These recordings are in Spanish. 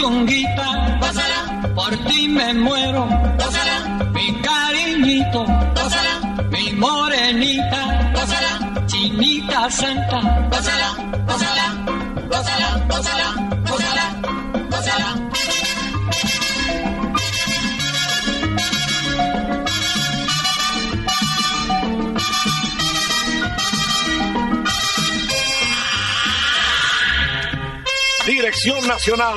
Mi puchonguita, gózala, por ti me muero, gózala, mi cariñito, gózala, mi morenita, gózala, chinita santa, gózala, gózala, gózala, gózala, gózala, gózala. Dirección Nacional,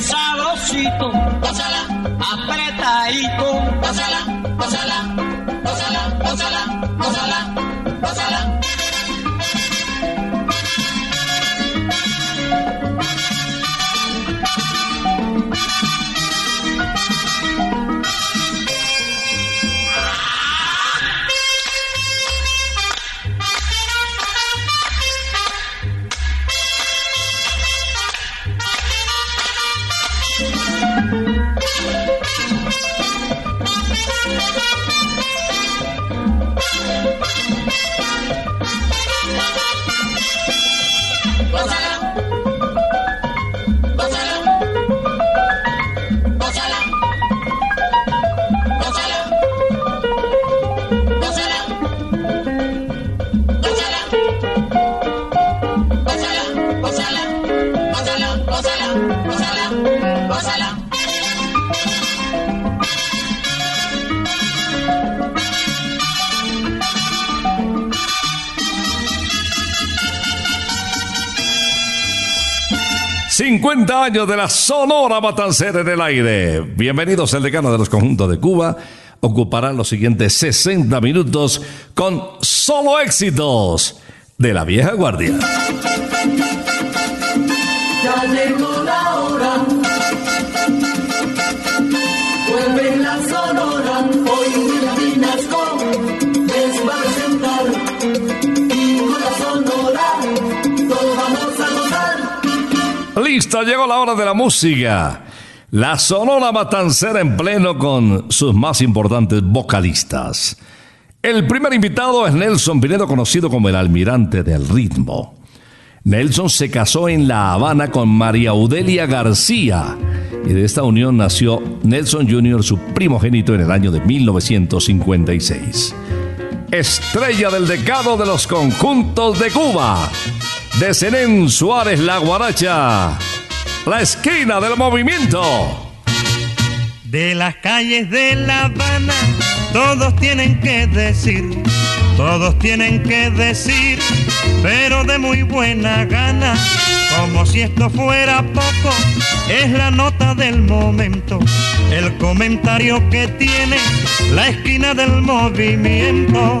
sabrosito, pásala, apretadito, pásala, pásala. ¡50 años de la Sonora Matancera en el aire. Bienvenidos, el decano de los conjuntos de Cuba. Ocuparán los siguientes 60 minutos con solo éxitos de la vieja guardia. Llegó la hora de la música. La Sonora Matancera en pleno con sus más importantes vocalistas. El primer invitado es Nelson Pinedo, conocido como el almirante del ritmo. Nelson se casó en La Habana con María Audelia García y de esta unión nació Nelson Jr., su primogénito, en el año de 1956. Estrella del decado de los conjuntos de Cuba, de Zenén Suárez La Guaracha, la esquina del movimiento. De las calles de La Habana, todos tienen que decir, todos tienen que decir, pero de muy buena gana, como si esto fuera poco, es la nota del momento, el comentario que tiene la esquina del movimiento.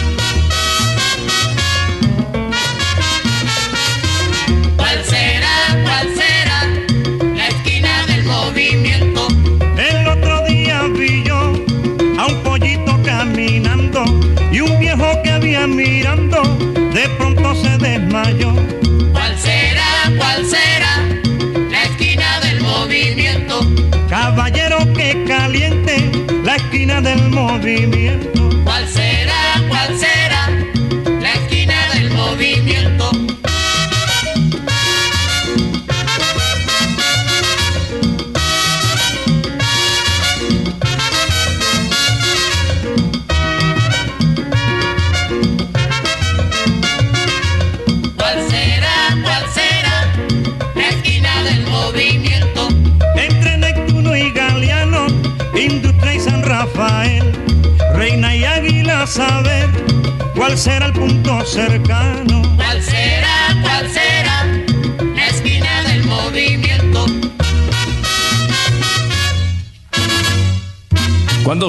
del movimiento.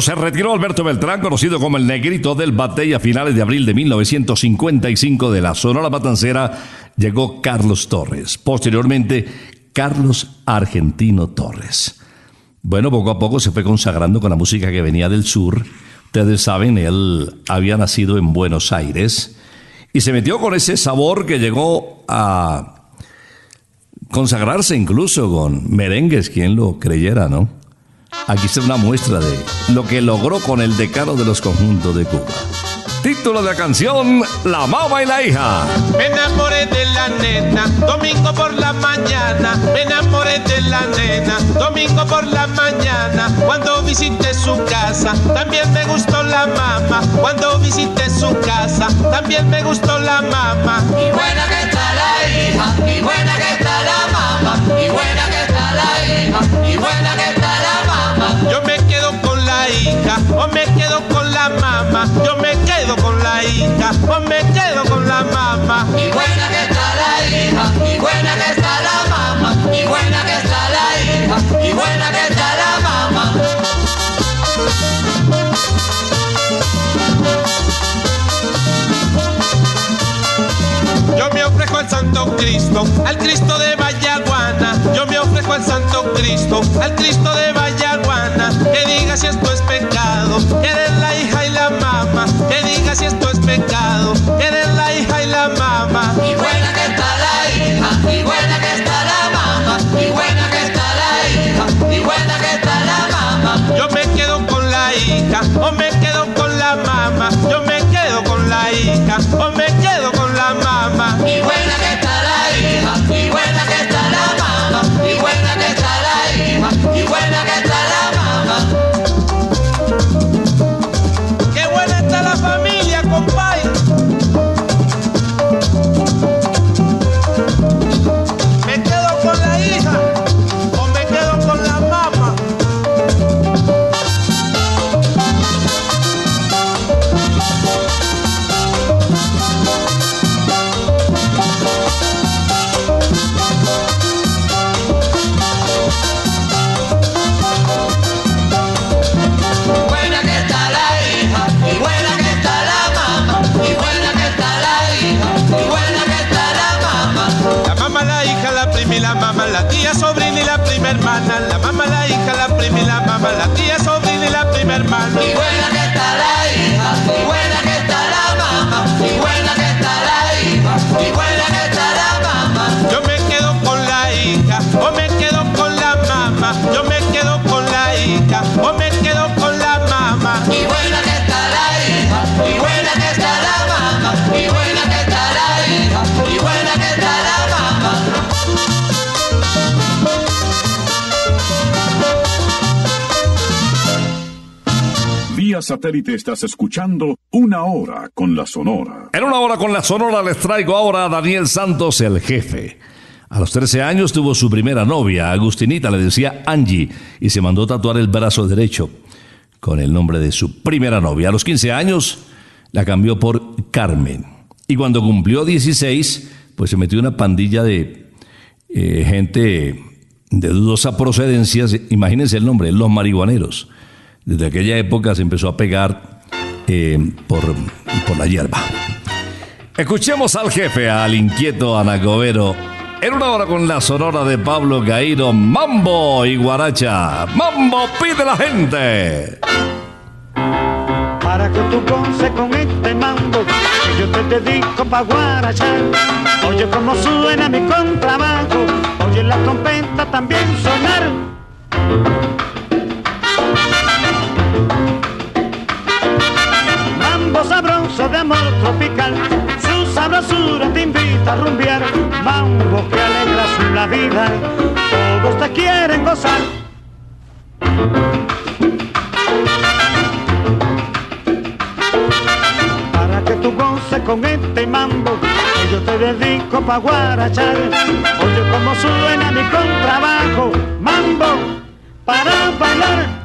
se retiró Alberto Beltrán, conocido como el Negrito del Batey a finales de abril de 1955 de la Sonora Matancera, llegó Carlos Torres. Posteriormente, Carlos Argentino Torres. Bueno, poco a poco se fue consagrando con la música que venía del sur. Ustedes saben, él había nacido en Buenos Aires y se metió con ese sabor que llegó a consagrarse incluso con merengues, quien lo creyera, ¿no? Aquí está una muestra de lo que logró con el decano de los conjuntos de Cuba. Título de la canción La Mama y la Hija. Me enamoré de la nena, domingo por la mañana. Me enamoré de la nena, domingo por la mañana. Cuando visité su casa, también me gustó la mamá. Cuando visité su casa, también me gustó la mamá. Y buena que está Cristo, al Cristo de Vallaguana, yo me ofrezco al Santo Cristo, al Cristo de Vallaguana. satélite estás escuchando Una Hora con la Sonora. En Una Hora con la Sonora les traigo ahora a Daniel Santos, el jefe. A los 13 años tuvo su primera novia, Agustinita, le decía Angie, y se mandó tatuar el brazo derecho con el nombre de su primera novia. A los 15 años la cambió por Carmen. Y cuando cumplió 16, pues se metió una pandilla de eh, gente de dudosa procedencia, imagínense el nombre, los marihuaneros. Desde aquella época se empezó a pegar eh, por, por la hierba. Escuchemos al jefe, al inquieto Anacobero, en una hora con la sonora de Pablo Caíro, Mambo y Guaracha. Mambo pide la gente. Para que tú goces con este mambo, que yo te dedico pa' guarachar. Oye cómo suena mi contrabajo, oye la trompeta también sonar. Mambo sabroso de amor tropical, su sabrosura te invita a rumbear. Mambo que alegra su la vida, todos te quieren gozar. Para que tú goces con este mambo, yo te dedico pa' guarachar. Oye cómo suena mi contrabajo, mambo, para bailar.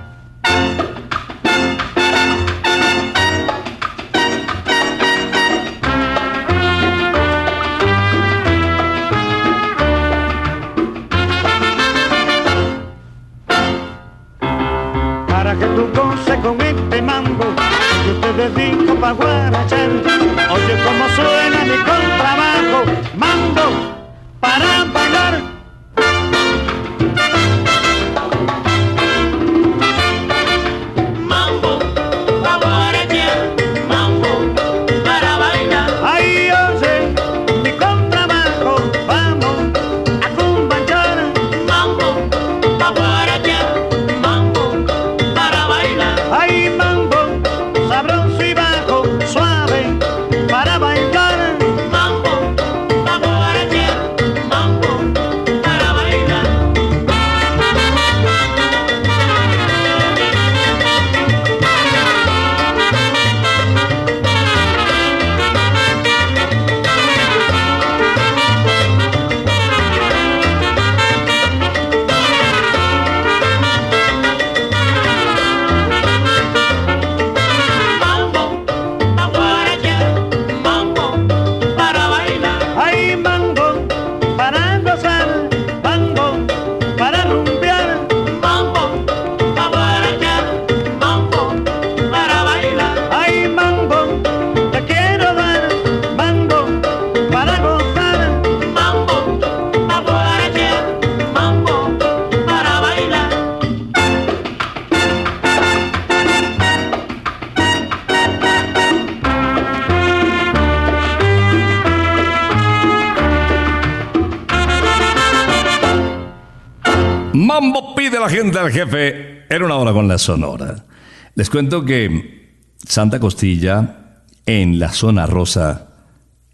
Dedico jefe en una hora con la sonora. Les cuento que Santa Costilla en la zona rosa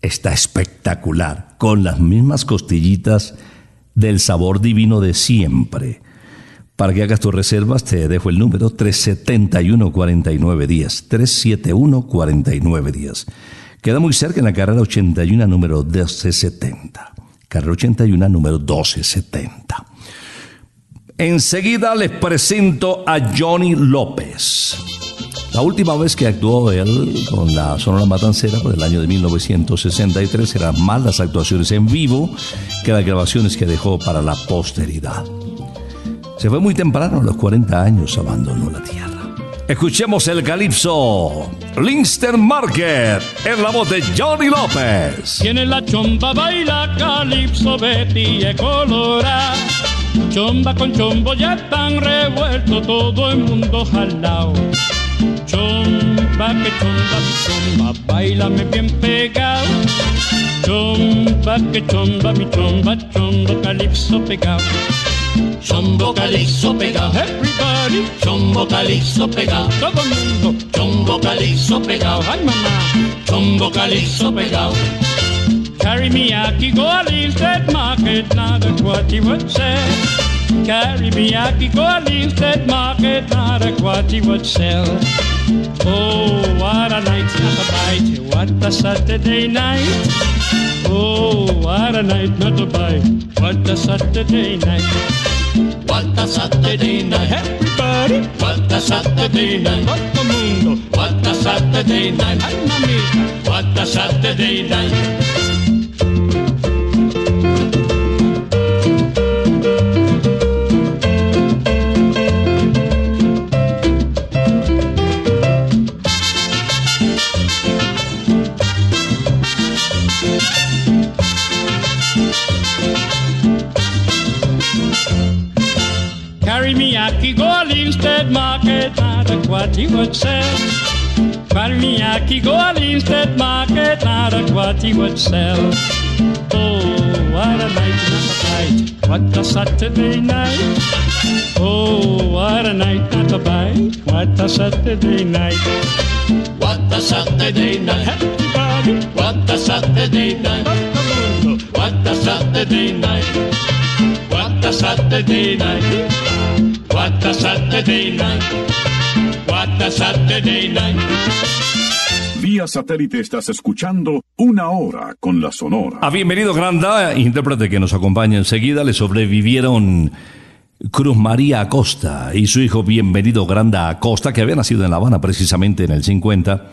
está espectacular, con las mismas costillitas del sabor divino de siempre. Para que hagas tus reservas te dejo el número 371-49 días. 371-49 días. Queda muy cerca en la carrera 81 número 1270. Carrera 81 número 1270. Enseguida les presento a Johnny López. La última vez que actuó él con la Sonora Matancera, por el año de 1963, eran más las actuaciones en vivo que las grabaciones que dejó para la posteridad. Se fue muy temprano, a los 40 años abandonó la tierra. Escuchemos el calipso Linster Market en la voz de Johnny López. Tiene la chomba, baila calipso, Betty y colora. Chomba con chombo ya están revuelto, todo el mundo jalao. Chomba, que chomba, mi chomba, bailame bien pegado. Chomba, que chomba, mi chomba, chombo calipso pegado. Chombo calixo pegado, Everybody, chombo calixo pegado, todo el mundo, chombo calixo pegado, ay mamá. chombo calixo pegado. Carry me aki go a Linstead Market, now that's what he would say. Carry me aki go a Linstead Market, now that's what he would sell. Oh, what a night, not a bite, what a Saturday night. Oh, what a night not to buy. What a Saturday night. What a Saturday night. Everybody, What a Saturday night. todo mundo. What a Saturday night. What a Saturday night. What he would sell. Aquí, go al Instead Market, nada what he would sell. Oh, what a night, not a night. What a Saturday night. Oh, what a night, not a bite. What a Saturday night. What a Saturday night. What a Saturday night. What a Saturday night. What a Saturday night. What a Saturday night. Saturday night. Vía satélite estás escuchando Una Hora con la Sonora. A bienvenido Granda, intérprete que nos acompaña enseguida, le sobrevivieron Cruz María Acosta y su hijo Bienvenido Granda Acosta, que había nacido en La Habana precisamente en el 50.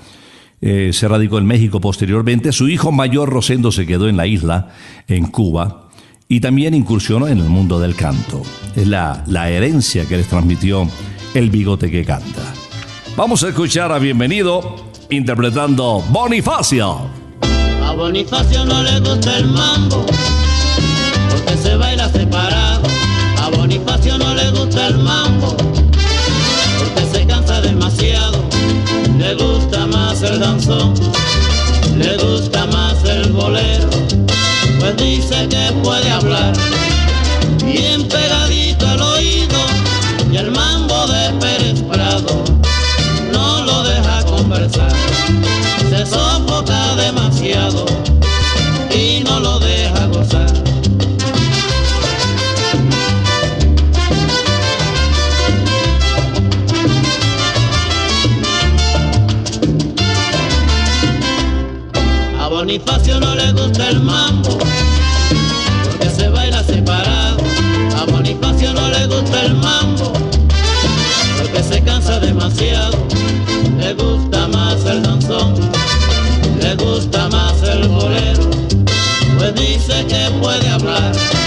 eh, se radicó en México posteriormente. Su hijo mayor Rosendo se quedó en la isla, en Cuba, y también incursionó en el mundo del canto. Es la, la herencia que les transmitió el bigote que canta. Vamos a escuchar a Bienvenido interpretando Bonifacio. A Bonifacio no le gusta el mambo, porque se baila separado. A Bonifacio no le gusta el mambo, porque se cansa demasiado. Le gusta más el danzón, le gusta más el bolero, pues dice que puede hablar bien pegadito el mambo, porque se baila separado. A Bonifacio no le gusta el mambo, porque se cansa demasiado. Le gusta más el danzón, le gusta más el bolero, pues dice que puede hablar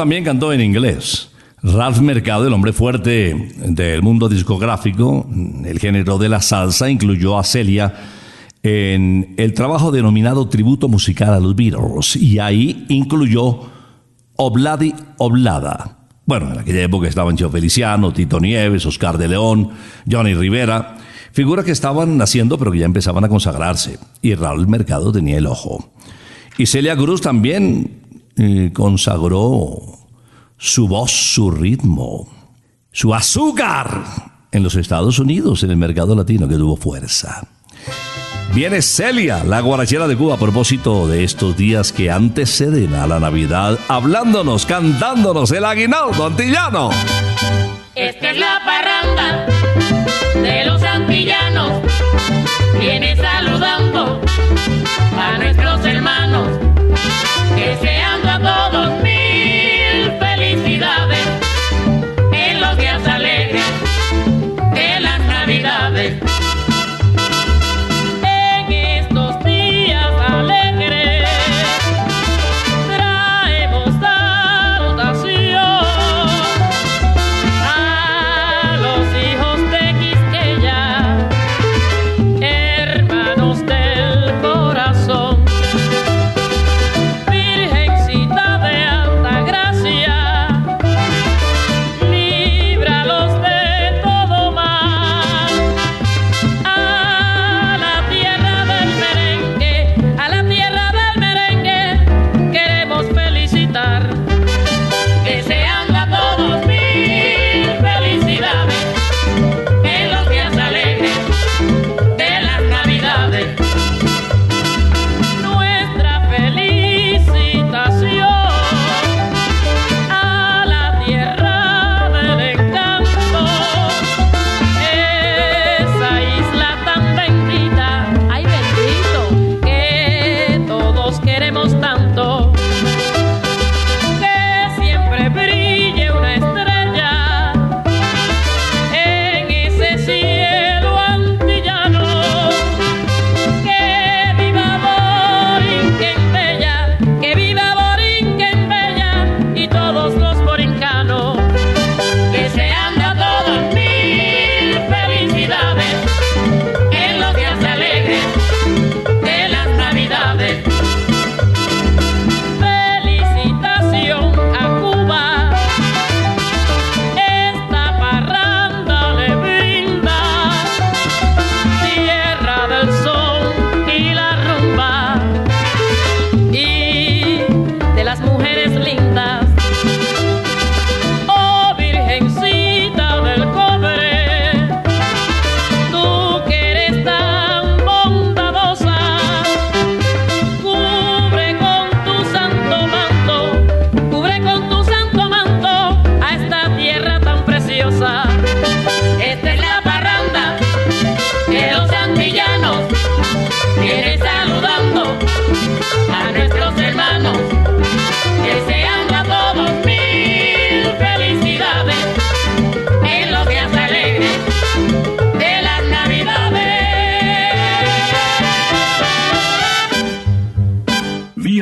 también cantó en inglés. Ralph Mercado, el hombre fuerte del mundo discográfico, el género de la salsa, incluyó a Celia en el trabajo denominado Tributo Musical a los Beatles y ahí incluyó Obladi Oblada. Bueno, en aquella época estaban Cheo Feliciano, Tito Nieves, Oscar de León, Johnny Rivera, figuras que estaban naciendo pero que ya empezaban a consagrarse y Raúl Mercado tenía el ojo. Y Celia Cruz también consagró su voz, su ritmo, su azúcar en los Estados Unidos, en el mercado latino, que tuvo fuerza. Viene Celia, la guarachera de Cuba, a propósito de estos días que anteceden a la Navidad, hablándonos, cantándonos el aguinaldo antillano. Esta es la parranda de los antillanos. Viene saludando a nuestros hermanos, deseando a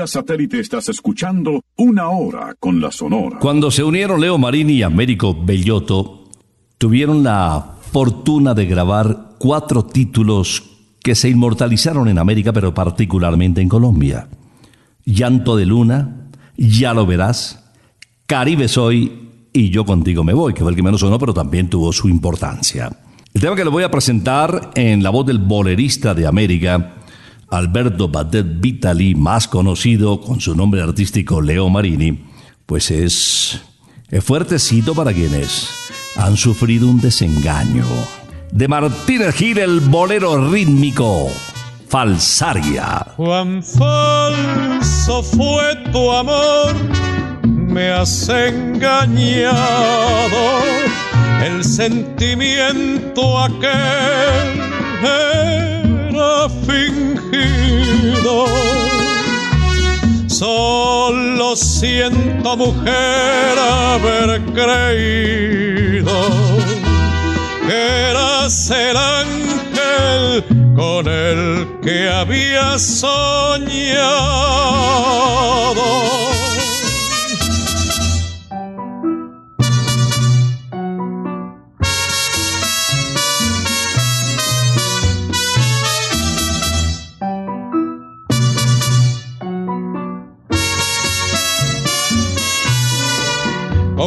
satélite estás escuchando Una Hora con la Sonora. Cuando se unieron Leo Marini y Américo Bellotto, tuvieron la fortuna de grabar cuatro títulos que se inmortalizaron en América, pero particularmente en Colombia. Llanto de Luna, Ya lo verás, Caribe Soy y Yo contigo me voy, que fue el que menos sonó, pero también tuvo su importancia. El tema que le voy a presentar en la voz del bolerista de América, Alberto Badet Vitali, más conocido con su nombre artístico Leo Marini, pues es, es fuertecito para quienes han sufrido un desengaño. De Martínez Gil, el bolero rítmico, Falsaria. Cuán falso fue tu amor, me has engañado. El sentimiento aquel era fingido. Solo siento, mujer, haber creído que eras el ángel con el que había soñado.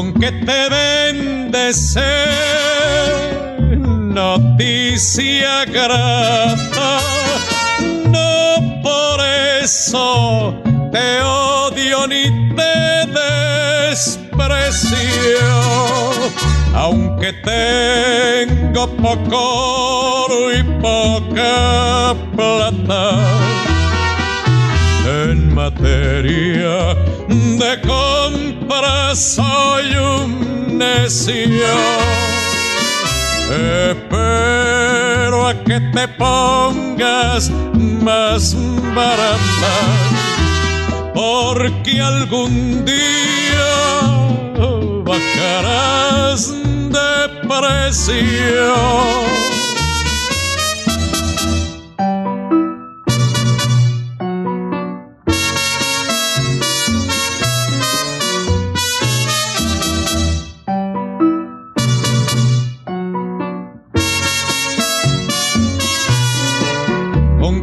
Con que te bendecé, noticia grata, no por eso te odio ni te desprecio, aunque tengo poco y poca plata. En materia de compra soy un necio. Espero a que te pongas más barata, porque algún día bajarás de precio.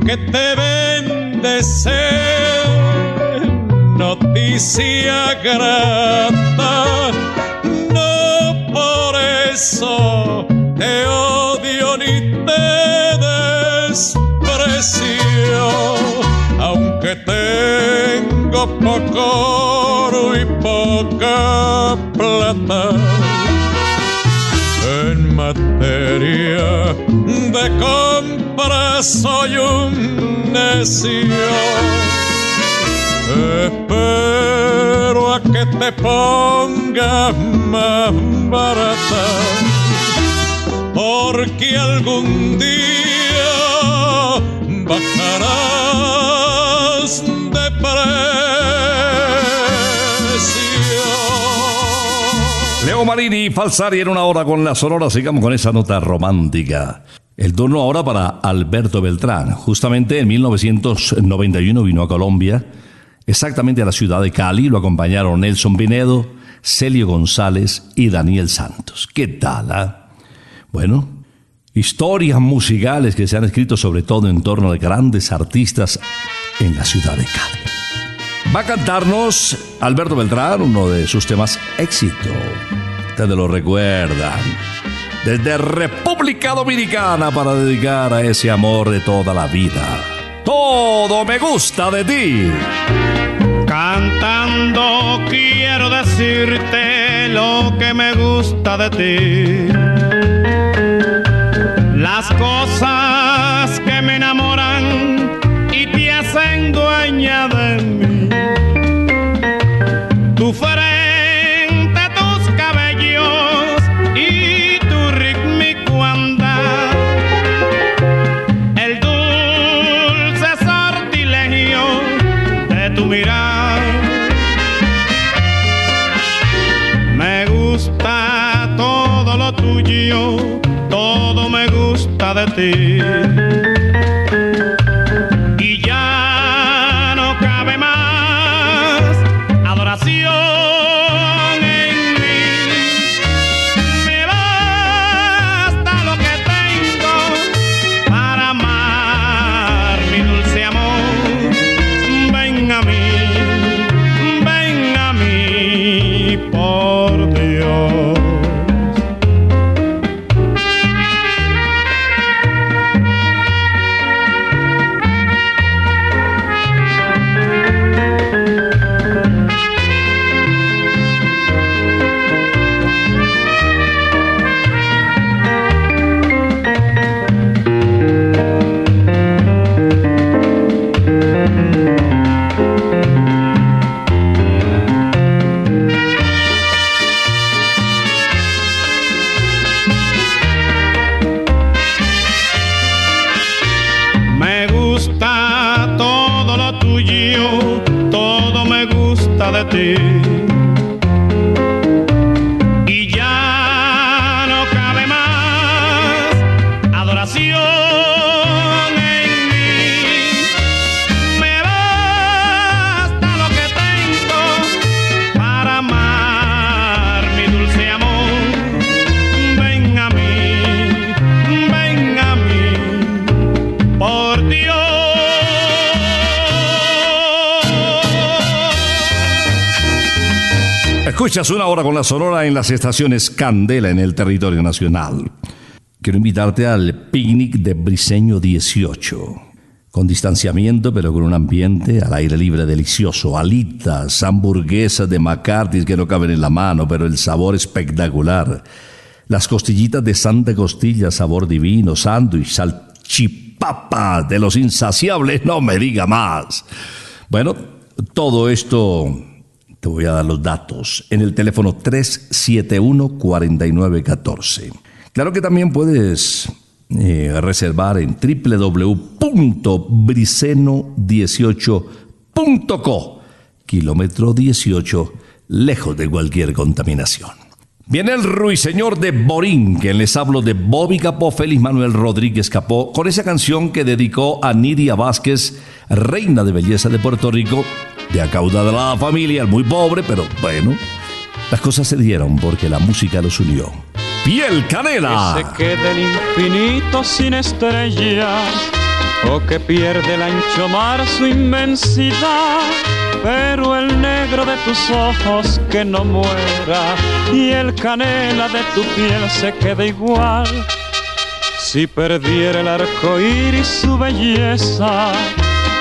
Que te bendece noticia grata. No por eso te odio ni te desprecio aunque tengo poco y poca plata materia de compra soy un necio. Espero a que te pongas más barata, porque algún día bajarás de precio. Marini, Falsari en una hora con la sonora. Sigamos con esa nota romántica. El turno ahora para Alberto Beltrán. Justamente en 1991 vino a Colombia, exactamente a la ciudad de Cali. Lo acompañaron Nelson Pinedo, Celio González y Daniel Santos. ¿Qué tal? ah? Bueno, historias musicales que se han escrito sobre todo en torno de grandes artistas en la ciudad de Cali. Va a cantarnos Alberto Beltrán, uno de sus temas éxito. Ustedes lo recuerdan. Desde República Dominicana para dedicar a ese amor de toda la vida. Todo me gusta de ti. Cantando quiero decirte lo que me gusta de ti. Las cosas gusta Escuchas una hora con la sonora en las estaciones Candela en el territorio nacional. Quiero invitarte al picnic de Briseño 18. con distanciamiento, pero con un ambiente al aire libre delicioso. Alitas, hamburguesas de McCarthy que no caben en la mano, pero el sabor espectacular. Las costillitas de Santa Costilla, sabor divino, sándwich, salchipapa de los insaciables, no me diga más. Bueno, todo esto te voy a dar los datos en el teléfono 371-4914. Claro que también puedes eh, reservar en www.briceno18.co, kilómetro 18, lejos de cualquier contaminación. Viene el ruiseñor de Borín, que les hablo de Bobby Capó, Félix Manuel Rodríguez Capó, con esa canción que dedicó a Nidia Vázquez, reina de belleza de Puerto Rico, de acaudada la familia, muy pobre, pero bueno, las cosas se dieron porque la música los unió. Piel Canela. Que se quede el infinito sin estrellas o que pierde el ancho mar su inmensidad. Pero el negro de tus ojos que no muera y el canela de tu piel se quede igual. Si perdiera el arco iris su belleza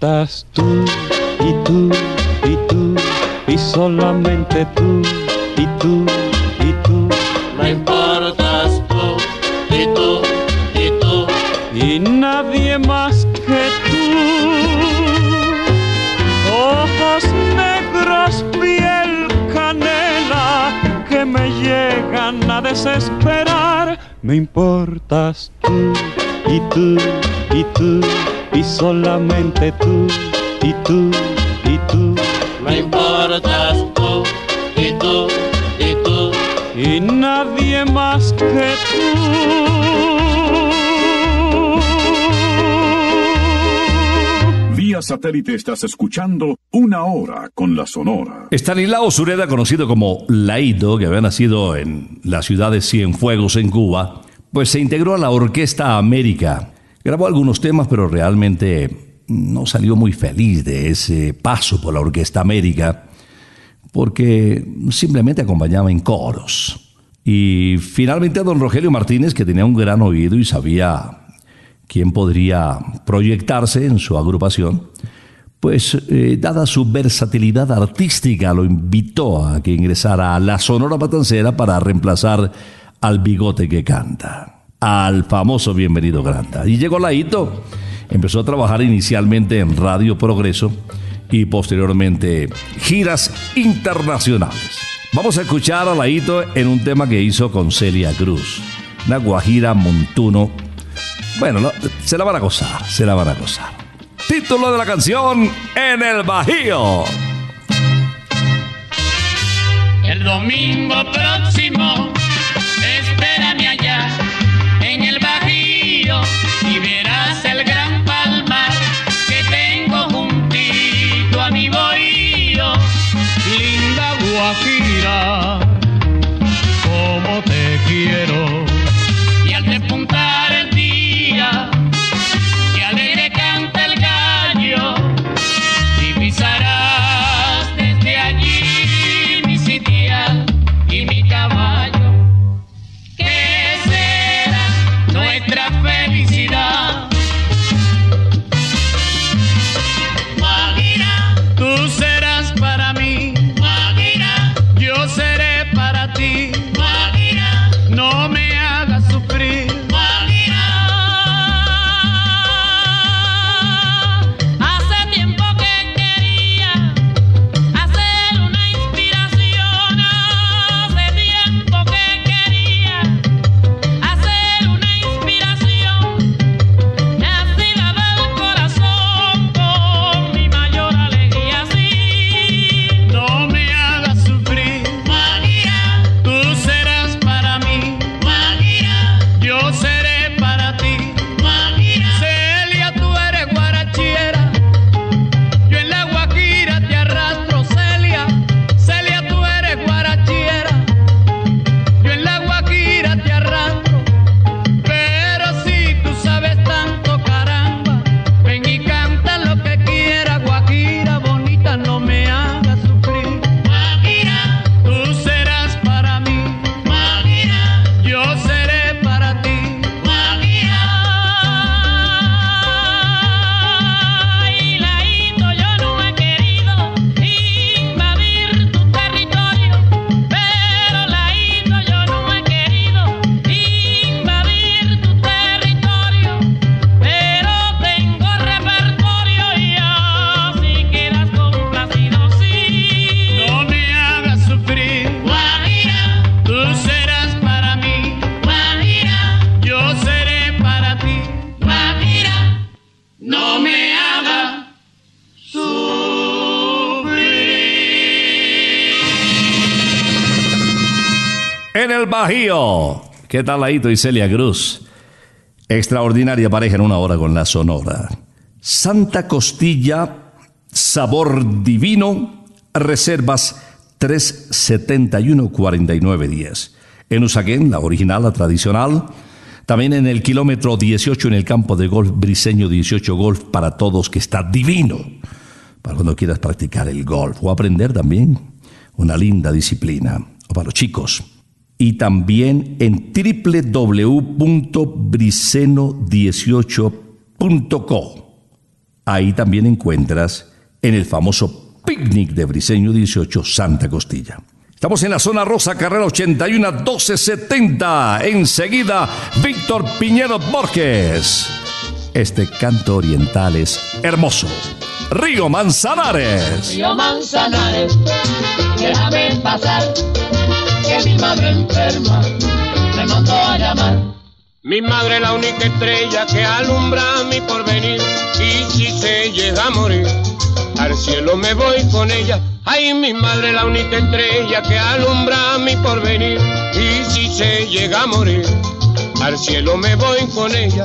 Importas tú satélite estás escuchando una hora con la Sonora. Estanislao Sureda, conocido como Laito, que había nacido en la ciudad de Cienfuegos, en Cuba, pues se integró a la Orquesta América. Grabó algunos temas, pero realmente no salió muy feliz de ese paso por la Orquesta América, porque simplemente acompañaba en coros. Y finalmente a don Rogelio Martínez, que tenía un gran oído y sabía quién podría proyectarse en su agrupación, pues eh, dada su versatilidad artística lo invitó a que ingresara a la Sonora Matancera para reemplazar al bigote que canta, al famoso Bienvenido Granda. Y llegó Laito, empezó a trabajar inicialmente en Radio Progreso y posteriormente giras internacionales. Vamos a escuchar a Laito en un tema que hizo con Celia Cruz, una guajira montuno. Bueno, no, se la van a gozar, se la van a gozar. Título de la canción En el Bajío. El domingo próximo, nuestra felicidad. Bajío. ¿Qué tal, Laito y Celia Cruz? Extraordinaria pareja en una hora con la Sonora. Santa Costilla, sabor divino, reservas 371-4910. En Usaquén, la original, la tradicional. También en el kilómetro 18 en el campo de golf Briseño 18 Golf para todos, que está divino. Para cuando quieras practicar el golf o aprender también una linda disciplina. O para los chicos. Y también en www.briseno18.co. Ahí también encuentras en el famoso picnic de Briseño 18 Santa Costilla. Estamos en la zona rosa, carrera 81 1270. Enseguida, Víctor Piñero Borges. Este canto oriental es hermoso. Río Manzanares. Río Manzanares, pasar, que mi madre enferma me mandó a llamar. Mi madre la única estrella que alumbra mi porvenir y si se llega a morir, al cielo me voy con ella. Ay, mi madre la única estrella que alumbra mi porvenir y si se llega a morir, al cielo me voy con ella.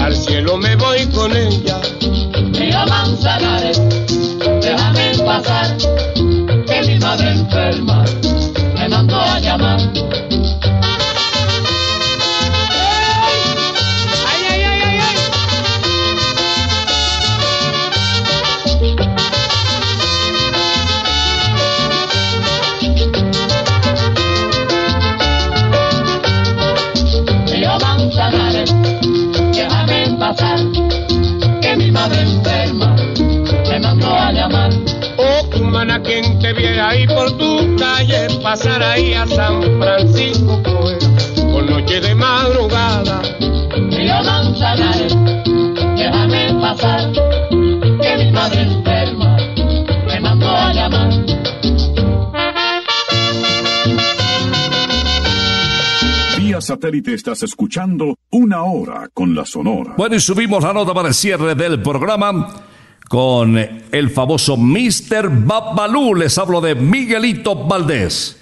al cielo me voy con ella. Río Manzanares, satélite estás escuchando una hora con la Sonora. Bueno, y subimos la nota para el cierre del programa con el famoso Mr. Babalú. Les hablo de Miguelito Valdés.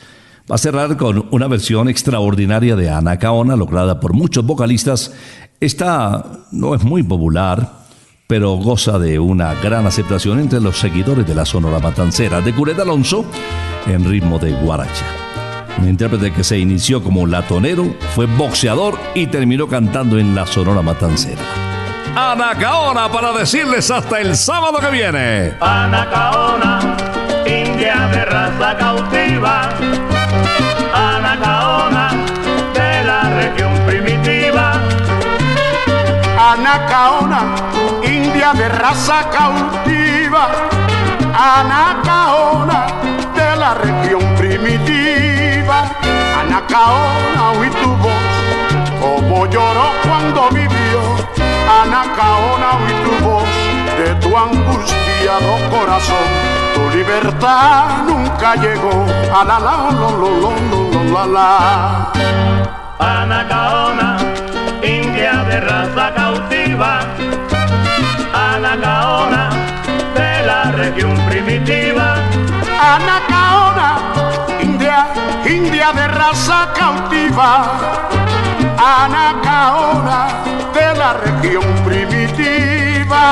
Va a cerrar con una versión extraordinaria de Ana Caona, lograda por muchos vocalistas. Esta no es muy popular, pero goza de una gran aceptación entre los seguidores de la Sonora Matancera de Curet Alonso en ritmo de guaracha. Un intérprete que se inició como latonero, fue boxeador y terminó cantando en la Sonora Matancera. Anacaona para decirles hasta el sábado que viene. Anacaona, india de raza cautiva. Anacaona, de la región primitiva. Anacaona, india de raza cautiva. Anacaona, Anacaona, oí tu voz, como lloró cuando vivió. Anacaona, oí tu voz, de tu angustiado corazón. Tu libertad nunca llegó. A la la, lo, lo, lo, lo, la, la. Anacaona, india de raza cautiva. Anacaona, de la región primitiva. India, de raza cautiva. Anacaona de la región primitiva.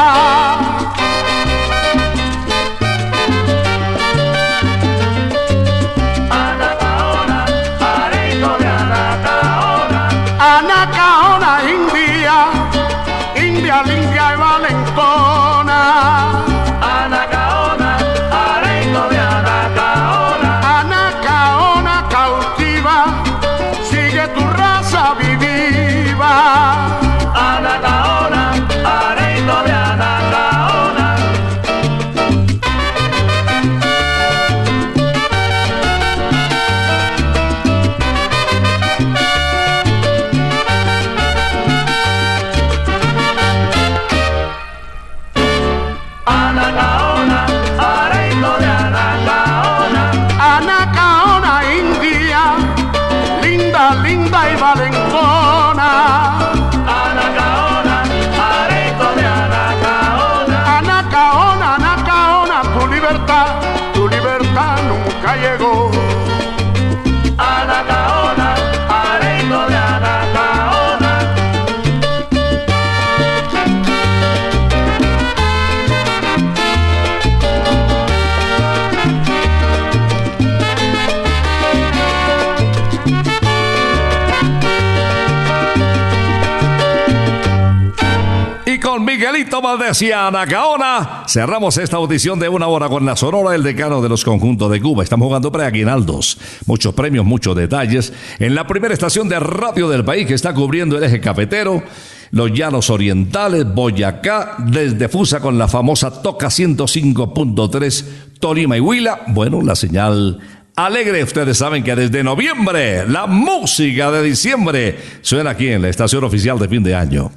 Y Anacaona cerramos esta audición de una hora con la Sonora, el decano de los conjuntos de Cuba. Estamos jugando preaguinaldos, muchos premios, muchos detalles. En la primera estación de radio del país que está cubriendo el eje cafetero, los llanos orientales, Boyacá, desde Fusa con la famosa Toca 105.3, Tolima y Huila. Bueno, la señal Alegre, ustedes saben que desde noviembre la música de diciembre suena aquí en la estación oficial de fin de año.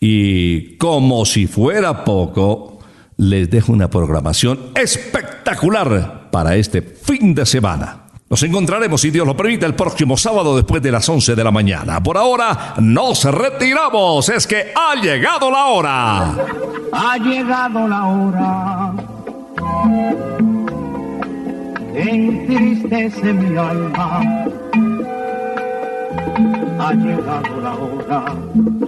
Y como si fuera poco, les dejo una programación espectacular para este fin de semana. Nos encontraremos, si Dios lo permite, el próximo sábado después de las 11 de la mañana. Por ahora, nos retiramos. Es que ha llegado la hora. Ha llegado la hora. Entristece mi alma. Ha llegado la hora